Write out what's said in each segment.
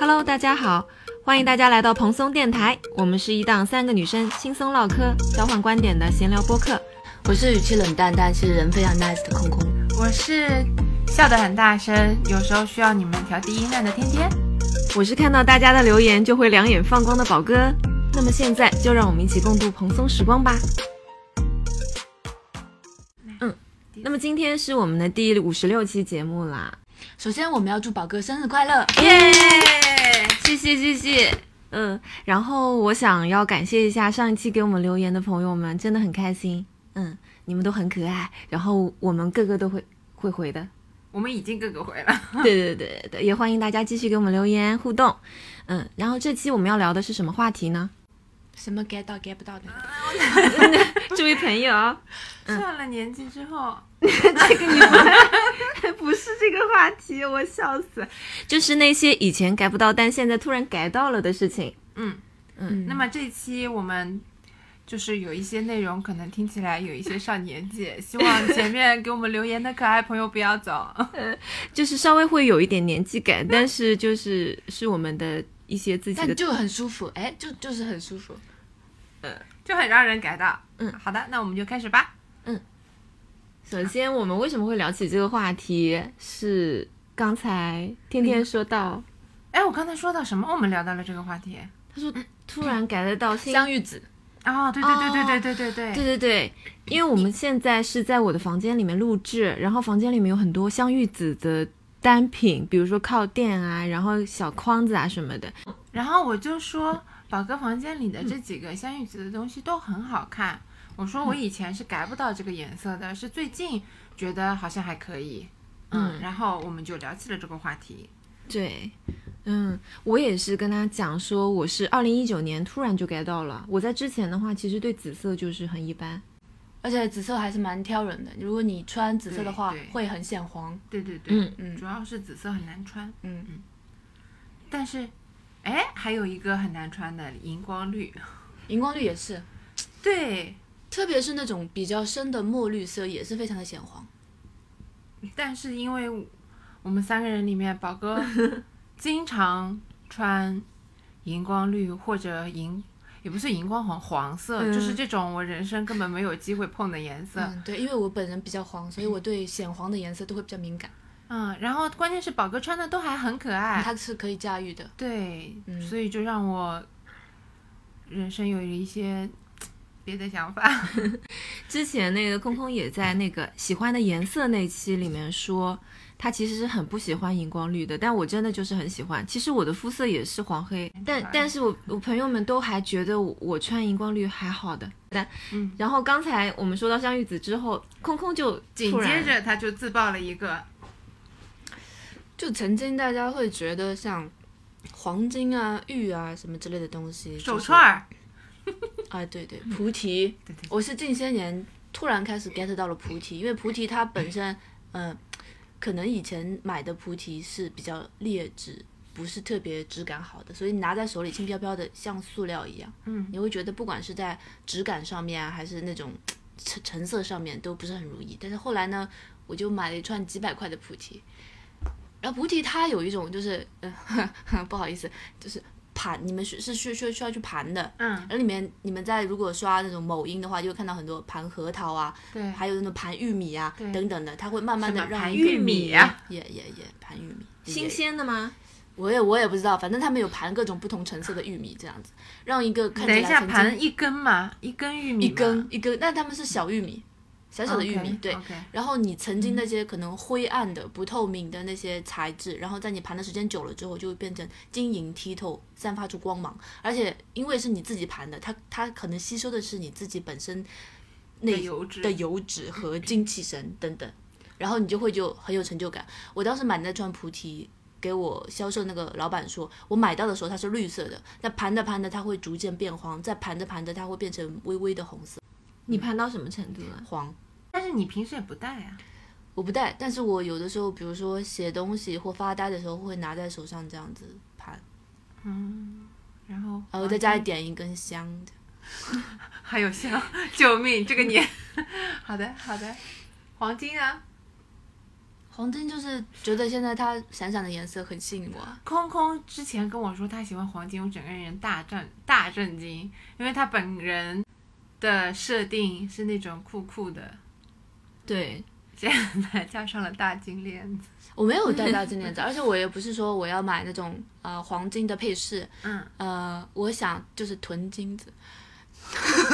Hello，大家好，欢迎大家来到蓬松电台。我们是一档三个女生轻松唠嗑、交换观点的闲聊播客。我是语气冷淡，但是人非常 nice 的空空。我是笑得很大声，有时候需要你们调低音量的天天。我是看到大家的留言就会两眼放光的宝哥。那么现在就让我们一起共度蓬松时光吧。嗯，那么今天是我们的第五十六期节目啦。首先，我们要祝宝哥生日快乐！耶，谢谢谢谢。嗯，然后我想要感谢一下上一期给我们留言的朋友们，真的很开心。嗯，你们都很可爱，然后我们个个都会会回的。我们已经个个回了。对对对对，也欢迎大家继续给我们留言互动。嗯，然后这期我们要聊的是什么话题呢？什么 get 到 get 不到的？这位朋友，上了年纪之后，这个你们 不是这个话题，我笑死。就是那些以前 get 不到，但现在突然 get 到了的事情。嗯嗯。那么这期我们就是有一些内容可能听起来有一些上年纪，希望前面给我们留言的可爱朋友不要走。就是稍微会有一点年纪感，但是就是是我们的一些自己的，就很舒服，哎，就就是很舒服。嗯，就很让人感到。嗯，好的，那我们就开始吧。嗯，首先我们为什么会聊起这个话题？是刚才天天说到，哎，我刚才说到什么？我们聊到了这个话题。他说突然改得到香芋子。哦，对对对对对对对对对对对，因为我们现在是在我的房间里面录制，然后房间里面有很多香芋子的单品，比如说靠垫啊，然后小筐子啊什么的，然后我就说。宝哥房间里的这几个香芋紫的东西都很好看。我说我以前是改不到这个颜色的，是最近觉得好像还可以。嗯，然后我们就聊起了这个话题。对，嗯，我也是跟他讲说，我是二零一九年突然就改到了。我在之前的话，其实对紫色就是很一般，而且紫色还是蛮挑人的。如果你穿紫色的话，会很显黄。对对对，嗯嗯，主要是紫色很难穿。嗯嗯，但是。哎，还有一个很难穿的荧光绿，荧光绿也是，对，特别是那种比较深的墨绿色也是非常的显黄。但是因为我们三个人里面，宝哥 经常穿荧光绿或者荧，也不是荧光黄，黄色，就是这种我人生根本没有机会碰的颜色。对，因为我本人比较黄，所以我对显黄的颜色都会比较敏感。嗯，然后关键是宝哥穿的都还很可爱，他是可以驾驭的。对，所以就让我人生有了一些别的想法。之前那个空空也在那个喜欢的颜色那期里面说，他其实是很不喜欢荧光绿的，但我真的就是很喜欢。其实我的肤色也是黄黑，但但是我我朋友们都还觉得我穿荧光绿还好的。但嗯，然后刚才我们说到香芋子之后，空空就紧接着他就自爆了一个。就曾经大家会觉得像黄金啊、玉啊什么之类的东西，手串儿，啊对对，菩提，我是近些年突然开始 get 到了菩提，因为菩提它本身，嗯，可能以前买的菩提是比较劣质，不是特别质感好的，所以拿在手里轻飘飘的，像塑料一样，嗯，你会觉得不管是在质感上面啊，还是那种成成色上面都不是很如意。但是后来呢，我就买了一串几百块的菩提。然后菩提它有一种就是，呃，不好意思，就是盘，你们是是需需需要去盘的，嗯，然后里面你们在如果刷那种某音的话，就会看到很多盘核桃啊，对，还有那种盘玉米啊等等的，它会慢慢的让玉米啊，也也也盘玉米，新鲜的吗？我也我也不知道，反正他们有盘各种不同成色的玉米这样子，让一个看起来等一下盘一根嘛，一根玉米，一根一根，但他们是小玉米。小小的玉米，对，然后你曾经那些可能灰暗的、不透明的那些材质，然后在你盘的时间久了之后，就会变成晶莹剔透，散发出光芒。而且因为是你自己盘的，它它可能吸收的是你自己本身那的油脂和精气神等等，然后你就会就很有成就感。我当时买那串菩提，给我销售那个老板说，我买到的时候它是绿色的，那盘着盘着它会逐渐变黄，再盘着盘着它会变成微微的红色。你盘到什么程度了？黄。但是你平时也不戴啊？我不戴，但是我有的时候，比如说写东西或发呆的时候，会拿在手上这样子盘。嗯，然后然后在家里点一根香的，还有香，救命！这个年，好的好的，黄金啊，黄金就是觉得现在它闪闪的颜色很吸引我。空空之前跟我说他喜欢黄金，我整个人大震大震惊，因为他本人的设定是那种酷酷的，对，现在加上了大金链子，我没有戴大金链子，而且我也不是说我要买那种呃黄金的配饰，嗯，呃，我想就是囤金子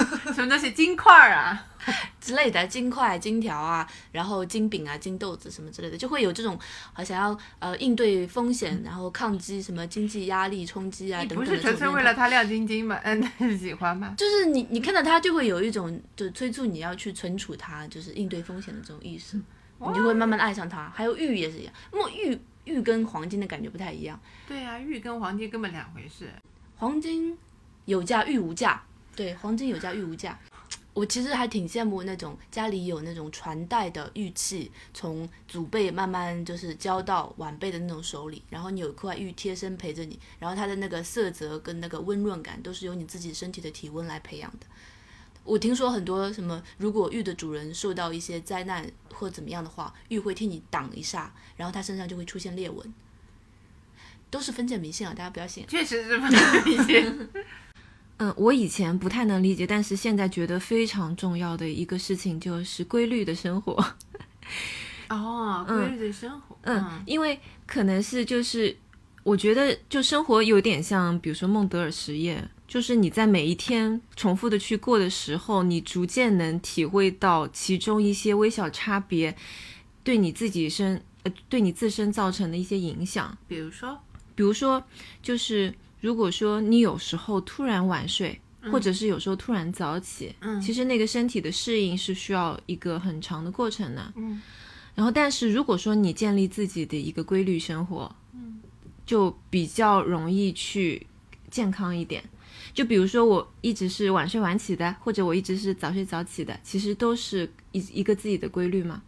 什么东西金块儿啊，之类的，金块、金条啊，然后金饼啊、金豆子什么之类的，就会有这种呃想要呃应对风险，然后抗击什么经济压力冲击啊你等等的不是纯粹为了他亮晶晶吗？嗯，喜欢吗？就是你你看到它就会有一种就催促你要去存储它，就是应对风险的这种意识，你就会慢慢地爱上它。还有玉也是一样，墨玉玉跟黄金的感觉不太一样，对啊，玉跟黄金根本两回事。黄金有价玉无价，对，黄金有价玉无价。我其实还挺羡慕那种家里有那种传代的玉器，从祖辈慢慢就是交到晚辈的那种手里，然后你有一块玉贴身陪着你，然后它的那个色泽跟那个温润感都是由你自己身体的体温来培养的。我听说很多什么，如果玉的主人受到一些灾难或怎么样的话，玉会替你挡一下，然后它身上就会出现裂纹，都是封建迷信啊，大家不要信。确实是封建迷信。嗯，我以前不太能理解，但是现在觉得非常重要的一个事情就是规律的生活。哦，规律的生活。嗯，因为可能是就是，我觉得就生活有点像，比如说孟德尔实验，就是你在每一天重复的去过的时候，你逐渐能体会到其中一些微小差别对你自己身呃对你自身造成的一些影响。比如说，比如说，就是如果说你有时候突然晚睡，或者是有时候突然早起，嗯其实那个身体的适应是需要一个很长的过程的。嗯，然后，但是如果说你建立自己的一个规律生活，嗯，就比较容易去健康一点。就比如说，我一直是晚睡晚起的，或者我一直是早睡早起的，其实都是一一个自己的规律嘛。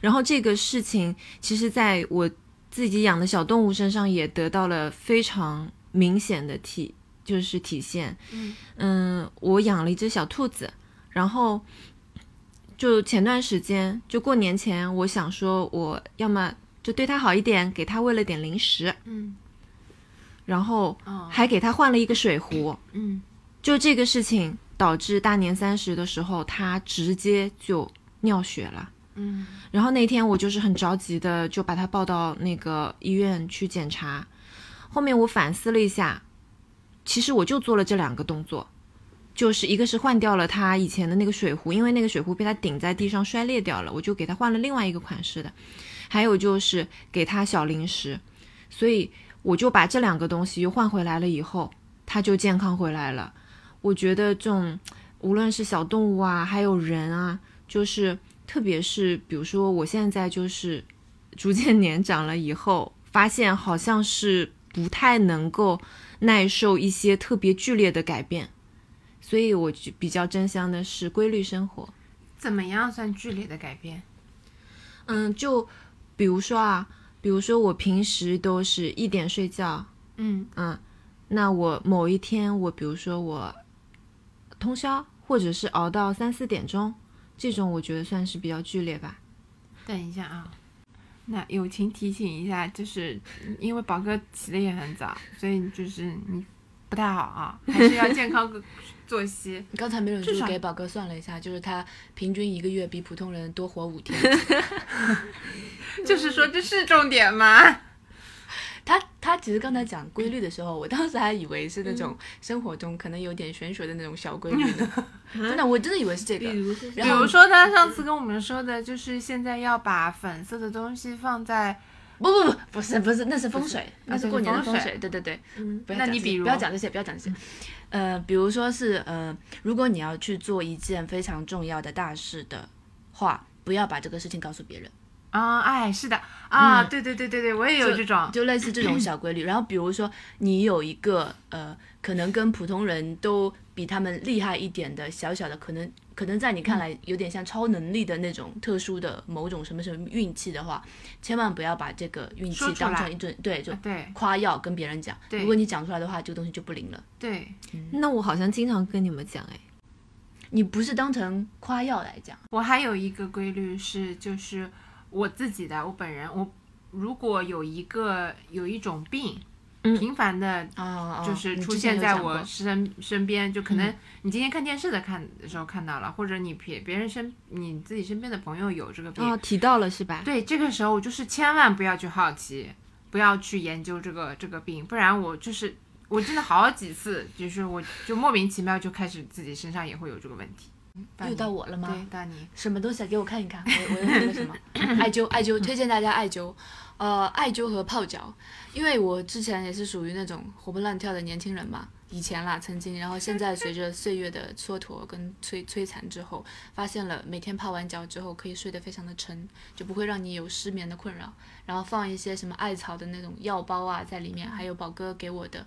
然后这个事情，其实在我自己养的小动物身上也得到了非常明显的体，就是体现。嗯我养了一只小兔子，然后就前段时间，就过年前，我想说我要么就对它好一点，给它喂了点零食，嗯然后哦还给它换了一个水壶。嗯就这个事情导致大年三十的时候，它直接就尿血了。嗯然后那天我就是很着急的，就把它抱到那个医院去检查。后面我反思了一下，其实我就做了这两个动作，就是一个是换掉了它以前的那个水壶，因为那个水壶被它顶在地上摔裂掉了，我就给它换了另外一个款式的。还有就是给它小零食，所以我就把这两个东西又换回来了以后，它就健康回来了。我觉得这种无论是小动物啊，还有人啊，就是特别是比如说我现在就是逐渐年长了以后，发现好像是不太能够耐受一些特别剧烈的改变，所以我就比较真相的是规律生活。怎么样算剧烈的改变？嗯，就比如说啊，比如说我平时都是一点睡觉，嗯嗯，那我某一天我比如说我通宵，或者是熬到三四点钟，这种我觉得算是比较剧烈吧。等一下啊，那友情提醒一下，就是因为宝哥起的也很早，所以就是你不太好啊，还是要健康作息。刚才没忍住给宝哥算了一下，就是他平均一个月比普通人多活五天。就是说这是重点吗？他他其实刚才讲规律的时候，我当时还以为是那种生活中可能有点玄学的那种小规律呢。真的，我真的以为是这个。如是比如说他上次跟我们说的，就是现在要把粉色的东西放在，不不不，不是不是，那是风水，那是那是过年的风水风水。对对对，嗯不要讲这些那你比如不要讲这些，不要讲这些。呃，比如说是呃，如果你要去做一件非常重要的大事的话，不要把这个事情告诉别人。啊，哎，是的。啊，嗯。对对对对对，我也有这种，就类似这种小规律。然后比如说你有一个呃，可能跟普通人都比他们厉害一点的小小的，可能可能在你看来有点像超能力的那种特殊的某种什么什么运气的话，千万不要把这个运气当成一种对就啊对。夸耀跟别人讲。如果你讲出来的话，这个东西就不灵了。对，那我好像经常跟你们讲，哎，你不是当成夸耀来讲，我还有一个规律是，就是我自己的，我本人，我如果有一个有一种病，频繁的，啊，就是出现在我身身边，就可能你今天看电视的看的时候看到了，或者你别别人身你自己身边的朋友有这个病，哦，提到了是吧？对，这个时候就是千万不要去好奇，不要去研究这个这个病，不然我就是我真的好几次，就是我就莫名其妙就开始自己身上也会有这个问题。又到我了吗？对，到你。什么东西啊？给我看一看。我我那个什么，艾灸，艾灸，推荐大家艾灸。呃，艾灸和泡脚，因为我之前也是属于那种活蹦乱跳的年轻人嘛，以前啦，曾经，然后现在随着岁月的蹉跎跟摧摧残之后，发现了每天泡完脚之后可以睡得非常的沉，就不会让你有失眠的困扰。然后放一些什么艾草的那种药包啊在里面，还有宝哥给我的，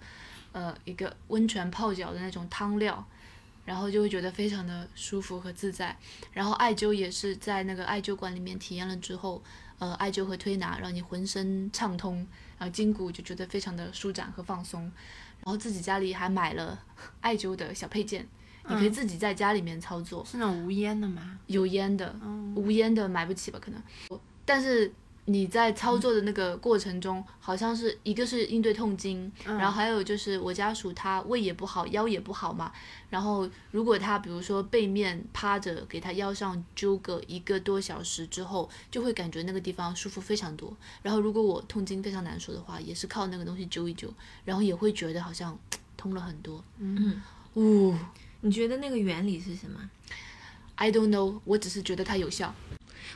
呃，一个温泉泡脚的那种汤料。然后就会觉得非常的舒服和自在，然后艾灸也是在那个艾灸馆里面体验了之后，呃，艾灸和推拿让你浑身畅通，然后筋骨就觉得非常的舒展和放松，然后自己家里还买了艾灸的小配件，你可以自己在家里面操作。是那种无烟的吗？有烟的，无烟的买不起吧？可能，但是。你在操作的那个过程中，好像是一个是应对痛经，然后还有就是我家属他胃也不好，腰也不好嘛。然后如果他比如说背面趴着，给他腰上灸个一个多小时之后，就会感觉那个地方舒服非常多。然后如果我痛经非常难受的话，也是靠那个东西灸一灸，然后也会觉得好像通了很多。嗯，呜，你觉得那个原理是什么？I don't know，我只是觉得它有效。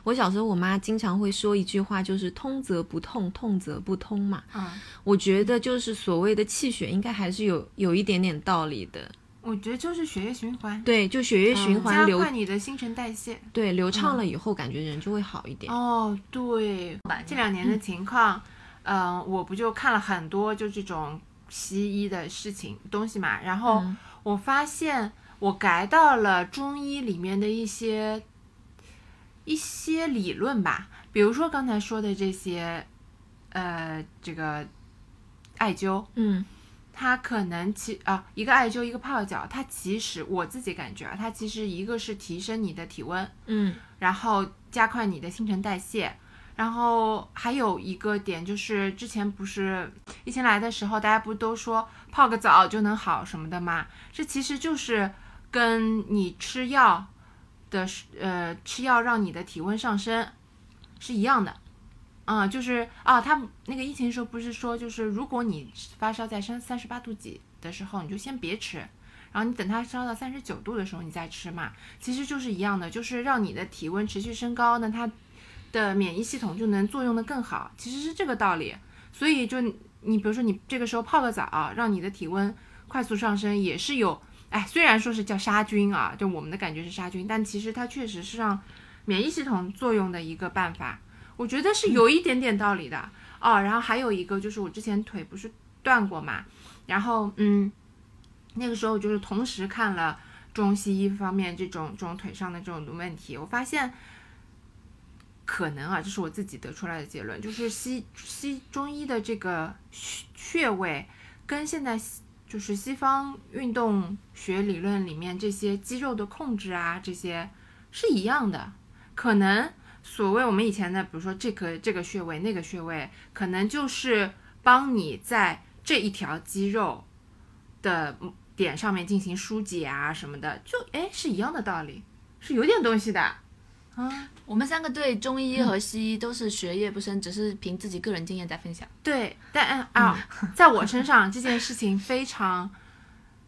我小时候，我妈经常会说一句话，就是“通则不痛，痛则不通”嘛。嗯，我觉得就是所谓的气血，应该还是有有一点点道理的。我觉得就是血液循环，对，就血液循环流，加快你的新陈代谢，对，流畅了以后，感觉人就会好一点。哦，对，这两年的情况，嗯，我不就看了很多就这种西医的事情东西嘛，然后我发现我改到了中医里面的一些。一些理论吧，比如说刚才说的这些，呃，这个艾灸，嗯，它可能其啊，一个艾灸，一个泡脚，它其实我自己感觉啊，它其实一个是提升你的体温，嗯，然后加快你的新陈代谢，然后还有一个点就是之前不是疫情来的时候，大家不都说泡个澡就能好什么的吗？这其实就是跟你吃药。的呃，吃药让你的体温上升是一样的，啊，就是啊，他那个疫情的时候不是说，就是如果你发烧在三三十八度几的时候，你就先别吃，然后你等它烧到三十九度的时候你再吃嘛，其实就是一样的，就是让你的体温持续升高，那它的免疫系统就能作用的更好，其实是这个道理。所以就你比如说你这个时候泡个澡，让你的体温快速上升，也是有。哎，虽然说是叫杀菌啊，就我们的感觉是杀菌，但其实它确实是让免疫系统作用的一个办法，我觉得是有一点点道理的哦。然后还有一个就是我之前腿不是断过嘛，然后嗯，那个时候就是同时看了中西医方面这种这种腿上的这种问题，我发现可能啊，这是我自己得出来的结论，就是西西中医的这个穴位跟现在。就是西方运动学理论里面这些肌肉的控制啊，这些是一样的。可能所谓我们以前的，比如说这个这个穴位、那个穴位，可能就是帮你在这一条肌肉的点上面进行疏解啊什么的，就哎是一样的道理，是有点东西的。啊，我们三个对中医和西医都是学业不深，只是凭自己个人经验在分享。对，但啊，在我身上这件事情非常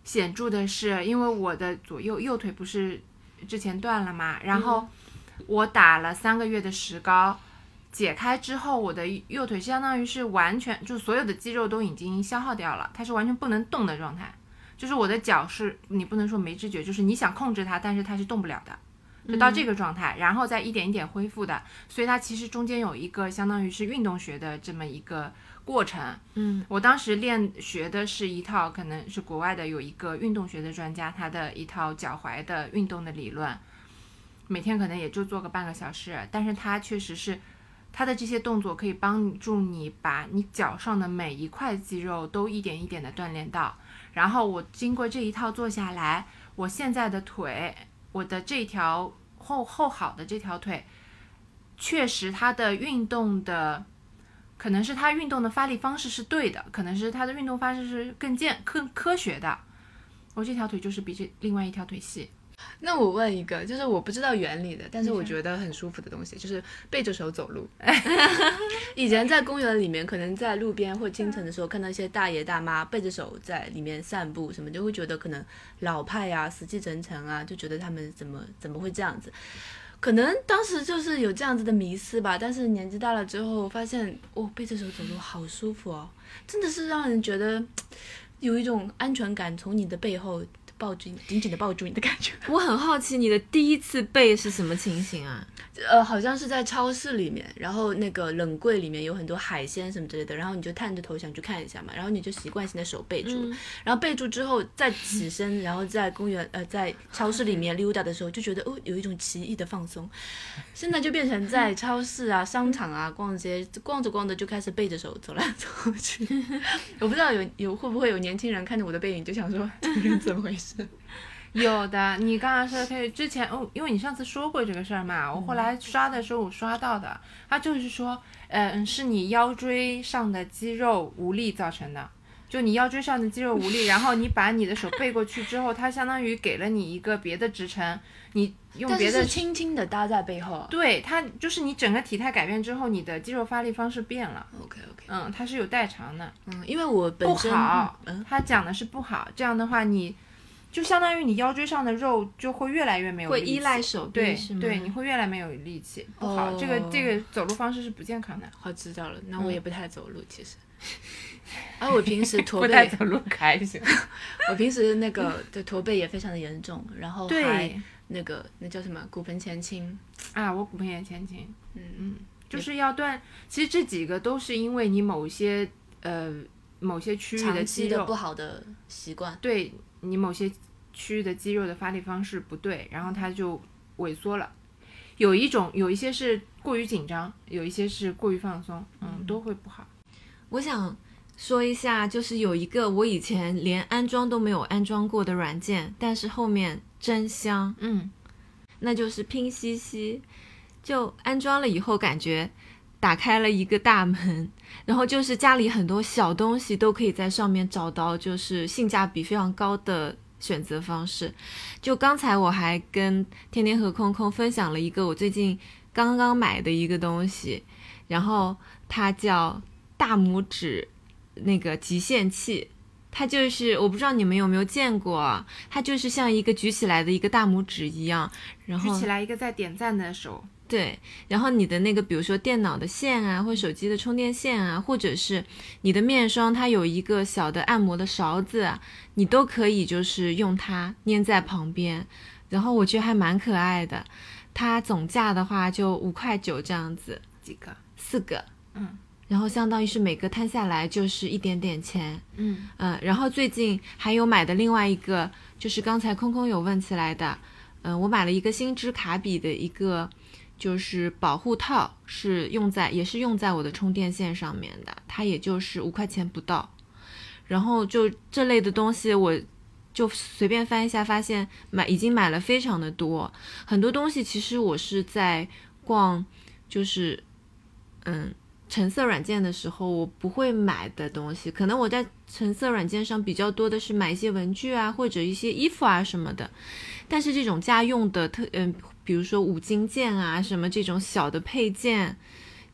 显著的是，因为我的左右右腿不是之前断了嘛，然后我打了三个月的石膏，解开之后，我的右腿相当于是完全就所有的肌肉都已经消耗掉了，它是完全不能动的状态，就是我的脚是你不能说没知觉，就是你想控制它，但是它是动不了的。就到这个状态，然后再一点一点恢复的，所以它其实中间有一个相当于是运动学的这么一个过程。嗯，我当时练学的是一套，可能是国外的有一个运动学的专家，他的一套脚踝的运动的理论，每天可能也就做个半个小时，但是它确实是它的这些动作可以帮助你把你脚上的每一块肌肉都一点一点的锻炼到。然后我经过这一套做下来，我现在的腿。我的这条后后好的这条腿，确实它的运动的，可能是它运动的发力方式是对的，可能是它的运动方式是更健更科学的。我这条腿就是比这另外一条腿细。那我问一个，就是我不知道原理的，但是我觉得很舒服的东西，就是背着手走路。以前在公园里面，可能在路边或清晨的时候，看到一些大爷大妈背着手在里面散步，什么就会觉得可能老派啊、死气沉沉啊，就觉得他们怎么怎么会这样子？可能当时就是有这样子的迷思吧。但是年纪大了之后，发现哦，背着手走路好舒服哦，真的是让人觉得有一种安全感从你的背后。抱住你，紧紧的抱住你的感觉。我很好奇你的第一次背是什么情形啊？呃，好像是在超市里面，然后那个冷柜里面有很多海鲜什么之类的，然后你就探着头想去看一下嘛，然后你就习惯性的手背住，然后背住之后再起身，然后在公园呃在超市里面溜达的时候，就觉得哦有一种奇异的放松。现在就变成在超市啊、商场啊逛街，逛着逛着就开始背着手走来走去。我不知道有有会不会有年轻人看着我的背影就想说 这个人怎么回事？有的，你刚刚说的可以之前哦，因为你上次说过这个事儿嘛，我后来刷的时候我刷到的，他就是说，嗯，是你腰椎上的肌肉无力造成的，就你腰椎上的肌肉无力，然后你把你的手背过去之后，它相当于给了你一个别的支撑，你用别的轻轻的搭在背后，对，它就是你整个体态改变之后，你的肌肉发力方式变了。OK OK，嗯，它是有代偿的，嗯，因为我不好，嗯，他讲的是不好，这样的话你。就相当于你腰椎上的肉就会越来越没有力气，会依赖手臂，对对，你会越来没有力气，不好。这个这个走路方式是不健康的。好知道了，那我也不太走路，其实。啊我平时驼背，不太走路开心。我平时那个的驼背也非常的严重，然后还那个那叫什么骨盆前倾啊，我骨盆也前倾，嗯嗯，就是要断。其实这几个都是因为你某些呃某些区域的肌肉不好的习惯，对你某些。区域的肌肉的发力方式不对，然后它就萎缩了。有一种，有一些是过于紧张，有一些是过于放松，嗯，都会不好。我想说一下，就是有一个我以前连安装都没有安装过的软件，但是后面真香，嗯，那就是拼夕夕。就安装了以后，感觉打开了一个大门，然后就是家里很多小东西都可以在上面找到，就是性价比非常高的。选择方式，就刚才我还跟天天和空空分享了一个我最近刚刚买的一个东西，然后它叫大拇指那个极限器，它就是我不知道你们有没有见过，它就是像一个举起来的一个大拇指一样，然后举起来一个在点赞的手。对，然后你的那个，比如说电脑的线啊，或手机的充电线啊，或者是你的面霜，它有一个小的按摩的勺子，你都可以就是用它粘在旁边，然后我觉得还蛮可爱的。它总价的话就五块九这样子，几个？四个。嗯，然后相当于是每个摊下来就是一点点钱。嗯嗯，然后最近还有买的另外一个，就是刚才空空有问起来的，嗯，我买了一个星之卡比的一个。就是保护套是用在也是用在我的充电线上面的，它也就是五块钱不到。然后就这类的东西，我就随便翻一下，发现买已经买了非常的多。很多东西其实我是在逛，就是嗯橙色软件的时候我不会买的东西，可能我在橙色软件上比较多的是买一些文具啊或者一些衣服啊什么的。但是这种家用的特嗯。比如说五金件啊，什么这种小的配件，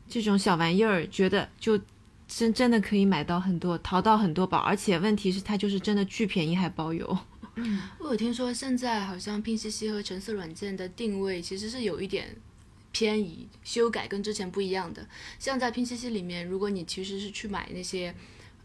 这种小玩意儿，觉得就真真的可以买到很多，淘到很多宝，而且问题是它就是真的巨便宜还包邮。嗯，我有听说现在好像拼夕夕和橙色软件的定位其实是有一点偏移、修改，跟之前不一样的。像在拼夕夕里面，如果你其实是去买那些。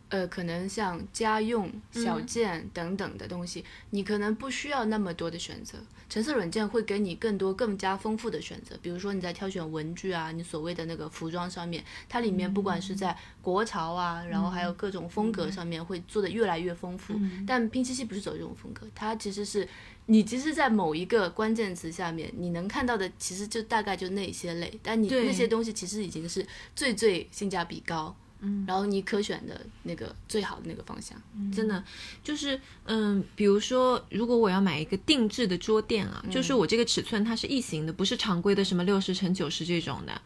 呃，可能像家用小件等等的东西，你可能不需要那么多的选择。橙色软件会给你更多、更加丰富的选择。比如说你在挑选文具啊，你所谓的那个服装上面，它里面不管是在国潮啊，然后还有各种风格上面，会做的越来越丰富。但拼夕夕不是走这种风格，它其实是你其实，在某一个关键词下面，你能看到的其实就大概就那些类，但你那些东西其实已经是最最性价比高。嗯，然后你可选的那个最好的那个方向，真的就是嗯，比如说如果我要买一个定制的桌垫啊，就是我这个尺寸它是异形的，不是常规的什么六十乘九十这种的。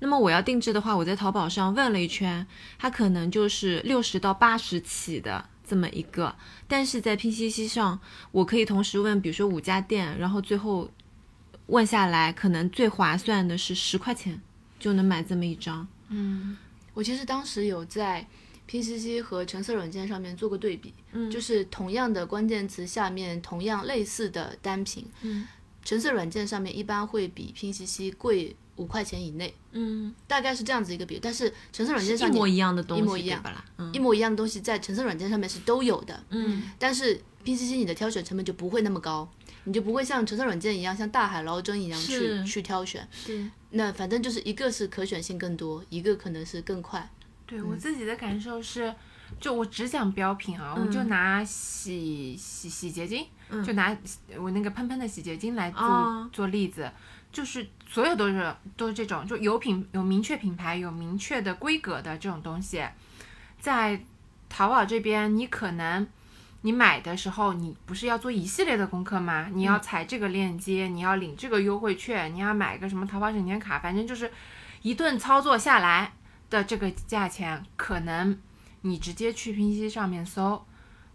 那么我要定制的话，我在淘宝上问了一圈，它可能就是六十到八十起的这么一个，但是在拼夕夕上，我可以同时问，比如说五家店，然后最后问下来，可能最划算的是十块钱就能买这么一张。嗯，我其实当时有在拼夕夕和橙色软件上面做过对比，嗯就是同样的关键词下面同样类似的单品，嗯橙色软件上面一般会比拼夕夕贵五块钱以内，嗯，大概是这样子一个比。但是橙色软件上一模一样的东西，一模一样吧啦？嗯一模一样的东西在橙色软件上面是都有的，嗯但是拼夕夕你的挑选成本就不会那么高，你就不会像橙色软件一样像大海捞针一样去去挑选。是那反正就是一个是可选性更多，一个可能是更快。对我自己的感受是，就我只讲标品啊，我就拿洗洗洗洁精，就拿我那个喷喷的洗洁精来做、哦。做例子，就是所有都是都是这种，就有品有明确品牌、有明确的规格的这种东西，在淘宝这边，你可能你买的时候，你不是要做一系列的功课吗？你要踩这个链接，你要领这个优惠券，你要买个什么淘宝省钱卡，反正就是一顿操作下来的这个价钱，可能你直接去拼夕夕上面搜，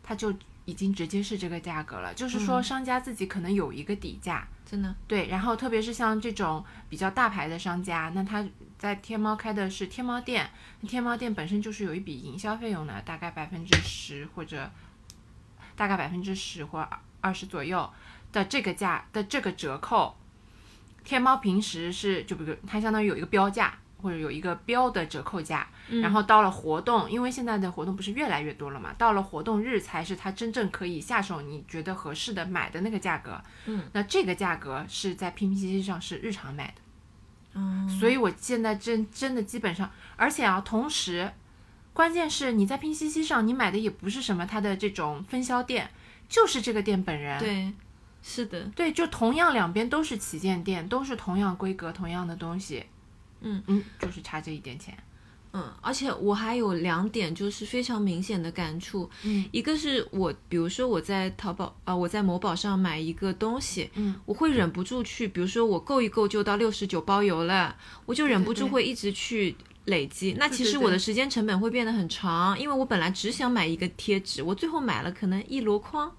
它就已经直接是这个价格了。就是说，商家自己可能有一个底价，真的，对，然后特别是像这种比较大牌的商家，那他在天猫开的是天猫店，天猫店本身就是有一笔营销费用的，大概百分之十或者大概百分之十或二十左右的这个价的这个折扣，天猫平时是就比如它相当于有一个标价。或者有一个标的折扣价，然后到了活动，因为现在的活动不是越来越多了嘛，到了活动日才是它真正可以下手，你觉得合适的买的那个价格。嗯，那这个价格是在拼夕夕上是日常买的。嗯，所以我现在真真的基本上，而且啊，同时，关键是你在拼夕夕上你买的也不是什么它的这种分销店，就是这个店本人。对，是的，对，就同样两边都是旗舰店，都是同样规格、同样的东西。嗯嗯，就是差这一点钱。嗯，而且我还有两点就是非常明显的感触，嗯，一个是我，比如说我在淘宝啊、我在某宝上买一个东西，嗯，我会忍不住去，比如说我购一购就到六十九包邮了，我就忍不住会一直去累积，那其实我的时间成本会变得很长，因为我本来只想买一个贴纸，我最后买了可能一箩筐。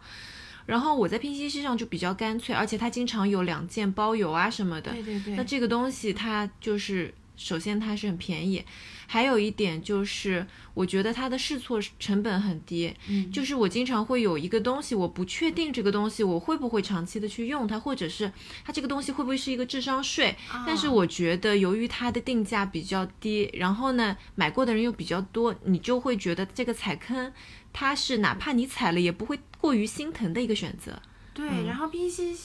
然后我在拼夕夕上就比较干脆，而且它经常有两件包邮啊什么的，对对对。那这个东西它就是，首先它是很便宜，还有一点就是，我觉得它的试错成本很低。嗯，就是我经常会有一个东西，我不确定这个东西我会不会长期的去用它，或者是它这个东西会不会是一个智商税。但是啊我觉得由于它的定价比较低，然后呢买过的人又比较多，你就会觉得这个踩坑，它是哪怕你踩了也不会过于心疼的一个选择。对，然后拼夕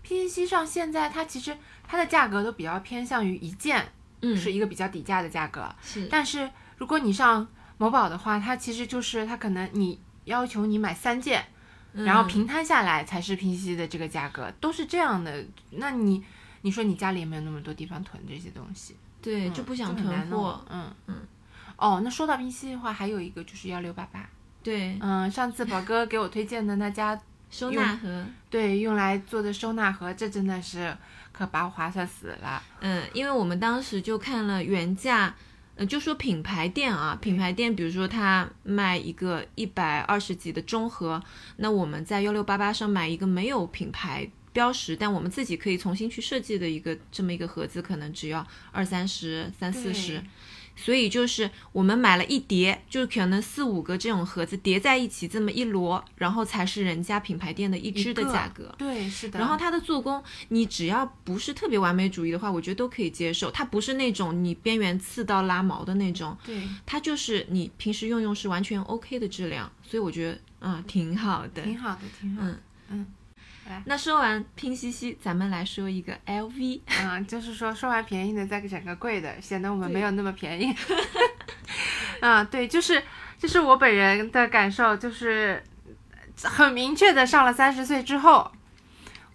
拼夕夕上现在它其实它的价格都比较偏向于一件嗯，是一个比较底价的价格，是，但是如果你上某宝的话，它其实就是它可能你要求你买三件，然后嗯平摊下来才是拼夕的这个价格，都是这样的。那你你说你家里也没有那么多地方囤这些东西，对，嗯就不想囤货。嗯嗯。哦，那说到拼夕的话，还有一个就是幺六八八。对，嗯，上次宝哥给我推荐的那家，收纳盒。对，用来做的收纳盒，这真的是可把我划算死了。嗯，因为我们当时就看了原价，呃，就说品牌店啊，品牌店，比如说它卖一个一百二十几的中盒，那我们在幺六八八上买一个没有品牌标识，但我们自己可以重新去设计的一个这么一个盒子，可能只要二三十、三四十对。所以就是我们买了一叠，就可能四五个这种盒子叠在一起这么一摞，然后才是人家品牌店的一支的价格。对，是的。然后它的做工，你只要不是特别完美主义的话，我觉得都可以接受。它不是那种你边缘刺到拉毛的那种，对，它就是你平时用用是完全 OK 的质量，所以我觉得嗯挺好的。挺好的，挺好的。那说完拼夕夕，咱们来说一个 LV。嗯，就是说说完便宜的再整个贵的，显得我们没有那么便宜。啊，对，就是就是我本人的感受，就是很明确的，上了三十岁之后，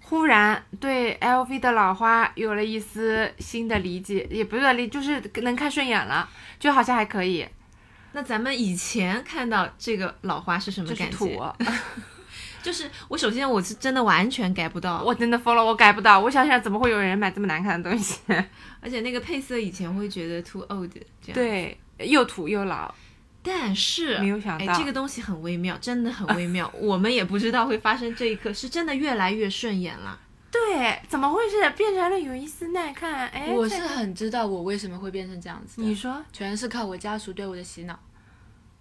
忽然对 LV 的老花有了一丝新的理解，也不是理，就是能看顺眼了，就好像还可以。那咱们以前看到这个老花是什么就是感觉？就是我首先我是真的完全改不到，我真的疯了，我改不到。我想想，怎么会有人买这么难看的东西？而且那个配色以前会觉得 too old 这样。，对，又土又老，但是没有想到哎，这个东西很微妙，真的很微妙，我们也不知道会发生这一刻，是真的越来越顺眼了。对，怎么回事？变成了有一丝耐看。哎，我是很知道我为什么会变成这样子的，你说，全是靠我家属对我的洗脑。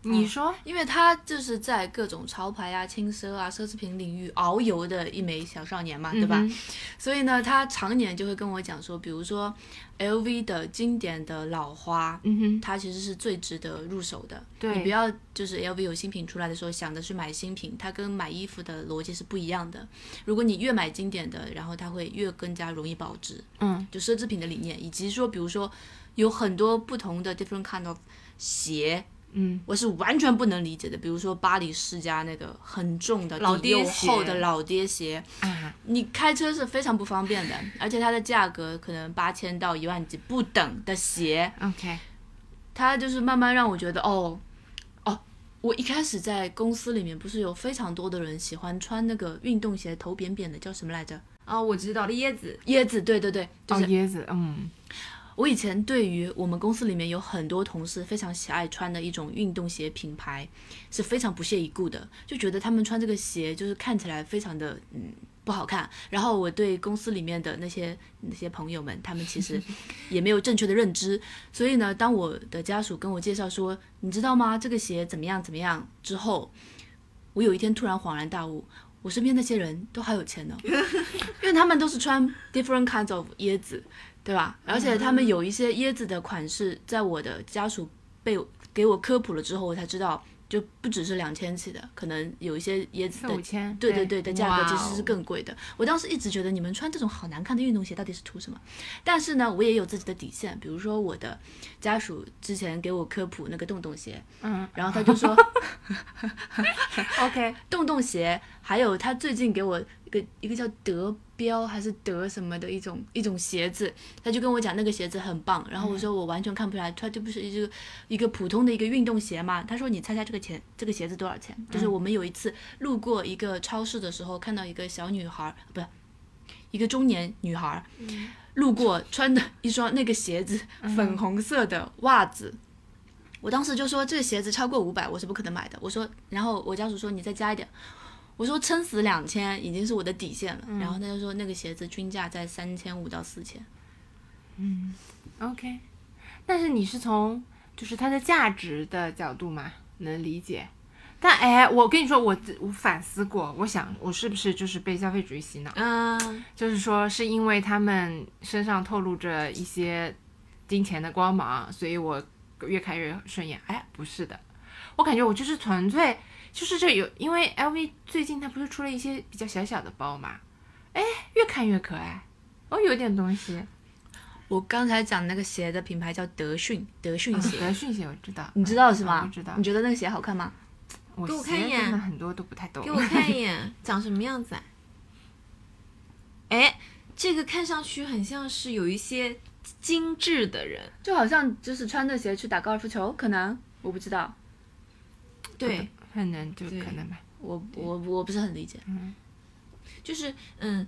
你说，因为他就是在各种潮牌啊、轻奢啊、奢侈品领域遨游的一枚小少年嘛，对吧？嗯所以呢，他常年就会跟我讲说，比如说 LV 的经典的老花，嗯哼，它其实是最值得入手的。对你不要就是 LV 有新品出来的时候想着去买新品，它跟买衣服的逻辑是不一样的。如果你越买经典的，然后它会越更加容易保值。嗯，就奢侈品的理念，以及说，比如说有很多不同的 different kind of 鞋，嗯，我是完全不能理解的。比如说巴黎世家那个很重的老爹鞋。厚的老爹鞋，啊，你开车是非常不方便的，而且它的价格可能八千到一万几不等的鞋，OK，它就是慢慢让我觉得哦哦，我一开始在公司里面不是有非常多的人喜欢穿那个运动鞋，头扁扁的，叫什么来着？哦，我知道了，椰子，椰子，对对对，就是哦，椰子，嗯，我以前对于我们公司里面有很多同事非常喜爱穿的一种运动鞋品牌，是非常不屑一顾的，就觉得他们穿这个鞋就是看起来非常的嗯不好看。然后我对公司里面的那些那些朋友们，他们其实 也没有正确的认知，所以呢，当我的家属跟我介绍说，你知道吗？这个鞋怎么样怎么样之后，我有一天突然恍然大悟。我身边那些人都好有钱呢，因为他们都是穿 different kinds of 椰子，对吧？而且他们有一些椰子的款式，在我的家属被给我科普了之后，我才知道，就不只是两千起的，可能有一些椰子的千，对对对的价格其实是哦更贵的。我当时一直觉得你们穿这种好难看的运动鞋到底是图什么？但是呢，我也有自己的底线，比如说我的家属之前给我科普那个洞洞鞋，嗯然后他就说。OK，洞洞鞋，还有他最近给我一个一个叫德标还是德什么的一种一种鞋子，他就跟我讲那个鞋子很棒，然后我说我完全看不出来，它就不是一个一个普通的一个运动鞋嘛。他说你猜猜这个钱这个鞋子多少钱？就是我们有一次路过一个超市的时候，看到一个小女孩儿，不是一个中年女孩儿，路过穿的一双那个鞋子，粉红色的袜子。我当时就说这个鞋子超过五百，我是不可能买的。我说，然后我家属说你再加一点，我说撑死两千已经是我的底线了。然后他就说那个鞋子均价在三千五到四千。嗯 OK，但是你是从就是它的价值的角度嘛，能理解。但哎，我跟你说，我我反思过，我想我是不是就是被消费主义洗脑？嗯，就是说是因为他们身上透露着一些金钱的光芒，所以我越看越顺眼。哎，不是的，我感觉我就是纯粹就是这有，因为 LV 最近它不是出了一些比较小小的包嘛，哎，越看越可爱，哦，有点东西。我刚才讲那个鞋的品牌叫德训，德训鞋，德训鞋我知道，你知道是吗？嗯我知道你觉得那个鞋好看吗？我给我看一眼很多都不太懂。给我看一眼，长什么样子啊？哎，这个看上去很像是有一些精致的人，就好像就是穿着鞋去打高尔夫球，可能我不知道，对，可能就对可能吧。我我我不是很理解。就是嗯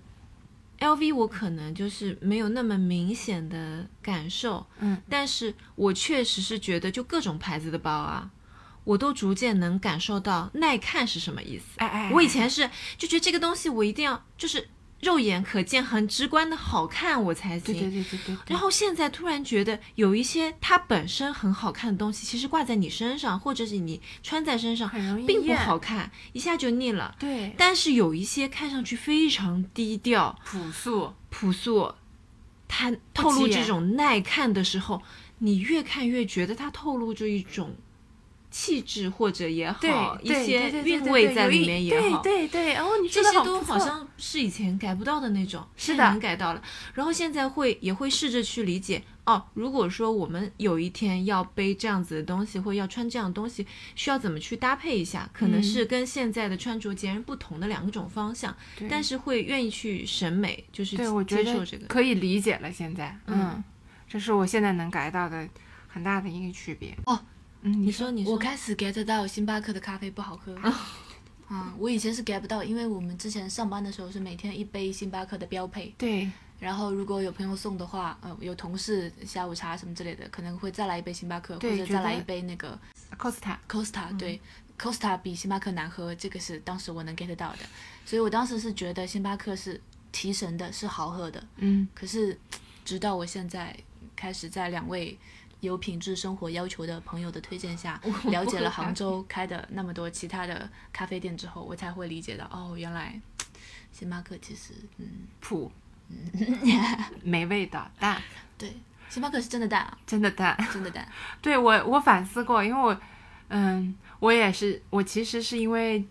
，LV 我可能就是没有那么明显的感受，嗯，但是我确实是觉得就各种牌子的包啊，我都逐渐能感受到耐看是什么意思。哎哎，我以前是就觉得这个东西我一定要就是肉眼可见、很直观的好看我才行。对对对对对对，然后现在突然觉得有一些它本身很好看的东西，其实挂在你身上，或者是你穿在身上，很容易并不好看，一下就腻了。对，但是有一些看上去非常低调、朴素，朴素，它透露这种耐看的时候，你越看越觉得它透露着一种气质或者也好，一些韵味在里面也好。对对对，哦，你这些都好像是以前改不到的那种，是的能改到了。然后现在会也会试着去理解哦，如果说我们有一天要背这样子的东西，或者要穿这样的东西，需要怎么去搭配一下？可能嗯是跟现在的穿着截然不同的两种方向，对但是会愿意去审美，就是对，我觉得接受这个。可以理解了。现在，嗯嗯，这是我现在能改到的很大的一个区别。嗯，你说，你说，我开始 get 到星巴克的咖啡不好喝。啊，我以前是 get 不到，因为我们之前上班的时候是每天一杯星巴克的标配。对，然后如果有朋友送的话，呃，有同事下午茶什么之类的，可能会再来一杯星巴克，或者再来一杯那个 Costa，Costa。对，Costa 比星巴克难喝，这个是当时我能 get 到的。所以我当时是觉得星巴克是提神的，是好喝的。嗯，可是直到我现在开始在两位有品质生活要求的朋友的推荐下，了解了杭州开的那么多其他的咖啡店之后，我才会理解到，哦，原来星巴克其实，嗯，普，嗯没味道，淡，对，星巴克是真的淡啊，真的淡。真的淡。对我，我反思过，因为我，嗯，我也是，我其实是因为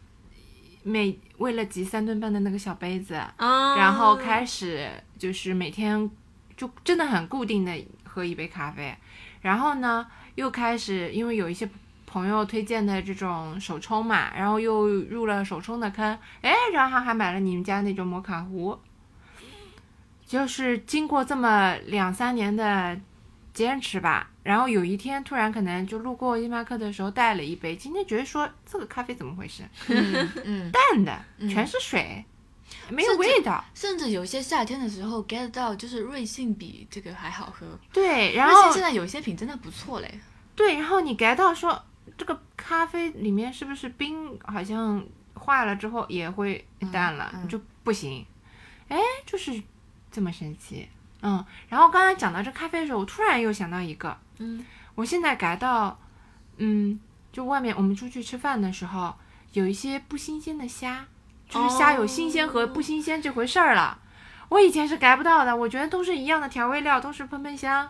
每为了集三顿半的那个小杯子，啊，然后开始就是每天就真的很固定的喝一杯咖啡，然后呢又开始因为有一些朋友推荐的这种手冲嘛，然后又入了手冲的坑，哎，然后还买了你们家那种摩卡壶，就是经过这么两三年的坚持吧，然后有一天突然可能就路过星巴克的时候带了一杯，今天觉得说这个咖啡怎么回事，嗯嗯，淡的全是水，没有味道。甚至有些夏天的时候 get 到，就是瑞幸比这个还好喝。对，然后现在有些品真的不错嘞。对，然后你 get 到说这个咖啡里面是不是冰好像化了之后也会淡了，嗯就不行。哎，就是这么神奇。嗯，然后刚才讲到这咖啡的时候，我突然又想到一个，嗯，我现在 get 到，嗯，就外面我们出去吃饭的时候，有一些不新鲜的虾，就是虾有新鲜和不新鲜这回事儿了。我以前是 get 不到的，我觉得都是一样的调味料，都是喷喷香，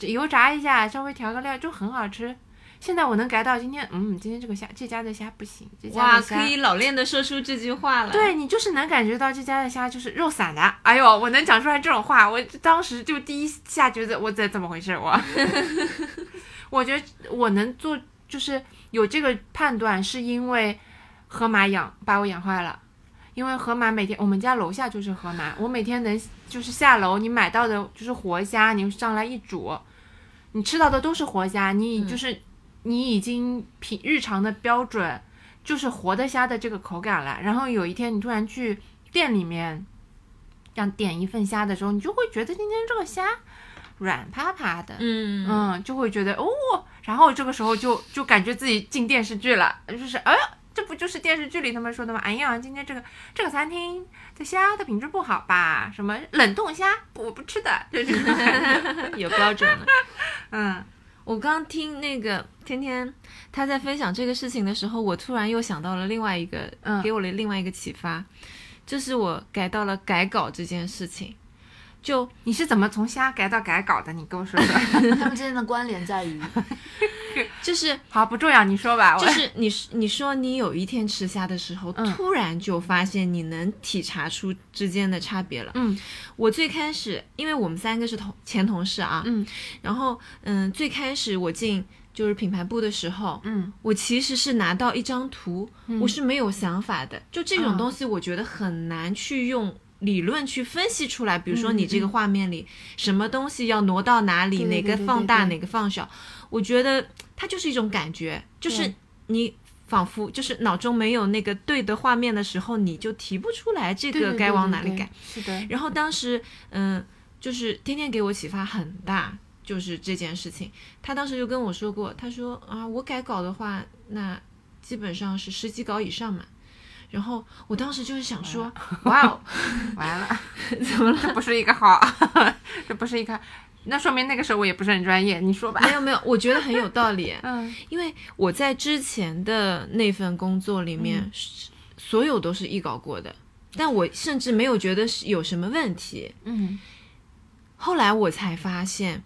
油炸一下，稍微调个料就很好吃。现在我能 get 到今天，嗯，今天这个虾这家的虾不行，这家哇，的虾可以老练的说出这句话了。，对你就是能感觉到这家的虾就是肉散的。哎呦，我能讲出来这种话，我当时就第一下觉得我这怎么回事？我，我觉得我能做就是有这个判断，是因为河马养把我养坏了。因为河马每天我们家楼下就是河马，我每天能就是下楼你买到的就是活虾，你上来一煮，你吃到的都是活虾，你就是、你已经品日常的标准就是活的虾的这个口感了。然后有一天你突然去店里面，让点一份虾的时候，你就会觉得今天这个虾软趴趴的，嗯嗯，就会觉得哦，然后这个时候就就感觉自己进电视剧了，就是哎呀，这不就是电视剧里他们说的吗？哎呀，今天这个这个餐厅的虾的品质不好吧？什么冷冻虾，我不吃的，就这种。有标准了。嗯我刚听那个天天他在分享这个事情的时候，我突然又想到了另外一个，嗯给我了另外一个启发，就是我改到了改稿这件事情。就你是怎么从虾改到改稿的？你跟我说说。他们之间的关联在于，就是好，不重要，你说吧。就是你你说你有一天吃虾的时候，嗯突然就发现你能体察出之间的差别了。嗯我最开始，因为我们三个是同前同事啊，嗯然后嗯，最开始我进就是品牌部的时候，嗯我其实是拿到一张图，我是没有想法的。就这种嗯东西，我觉得很难去用理论去分析出来。比如说，你这个画面里什么东西要挪到哪里，哪个放大，对哪个放小，我觉得它就是一种感觉，就是你。仿佛就是脑中没有那个对的画面的时候，你就提不出来这个该往哪里改。是的。然后当时，嗯，就是天天给我启发很大，就是这件事情。他当时就跟我说过，他说啊，我改稿的话，那基本上是十几稿以上嘛。然后我当时就是想说，哇哦，完了，怎么了？这不是一个好，这不是一个，那说明那个时候我也不是很专业。你说吧。没有没有，我觉得很有道理，嗯因为我在之前的那份工作里面，是所有都是艺稿过的，但我甚至没有觉得是有什么问题。嗯后来我才发现，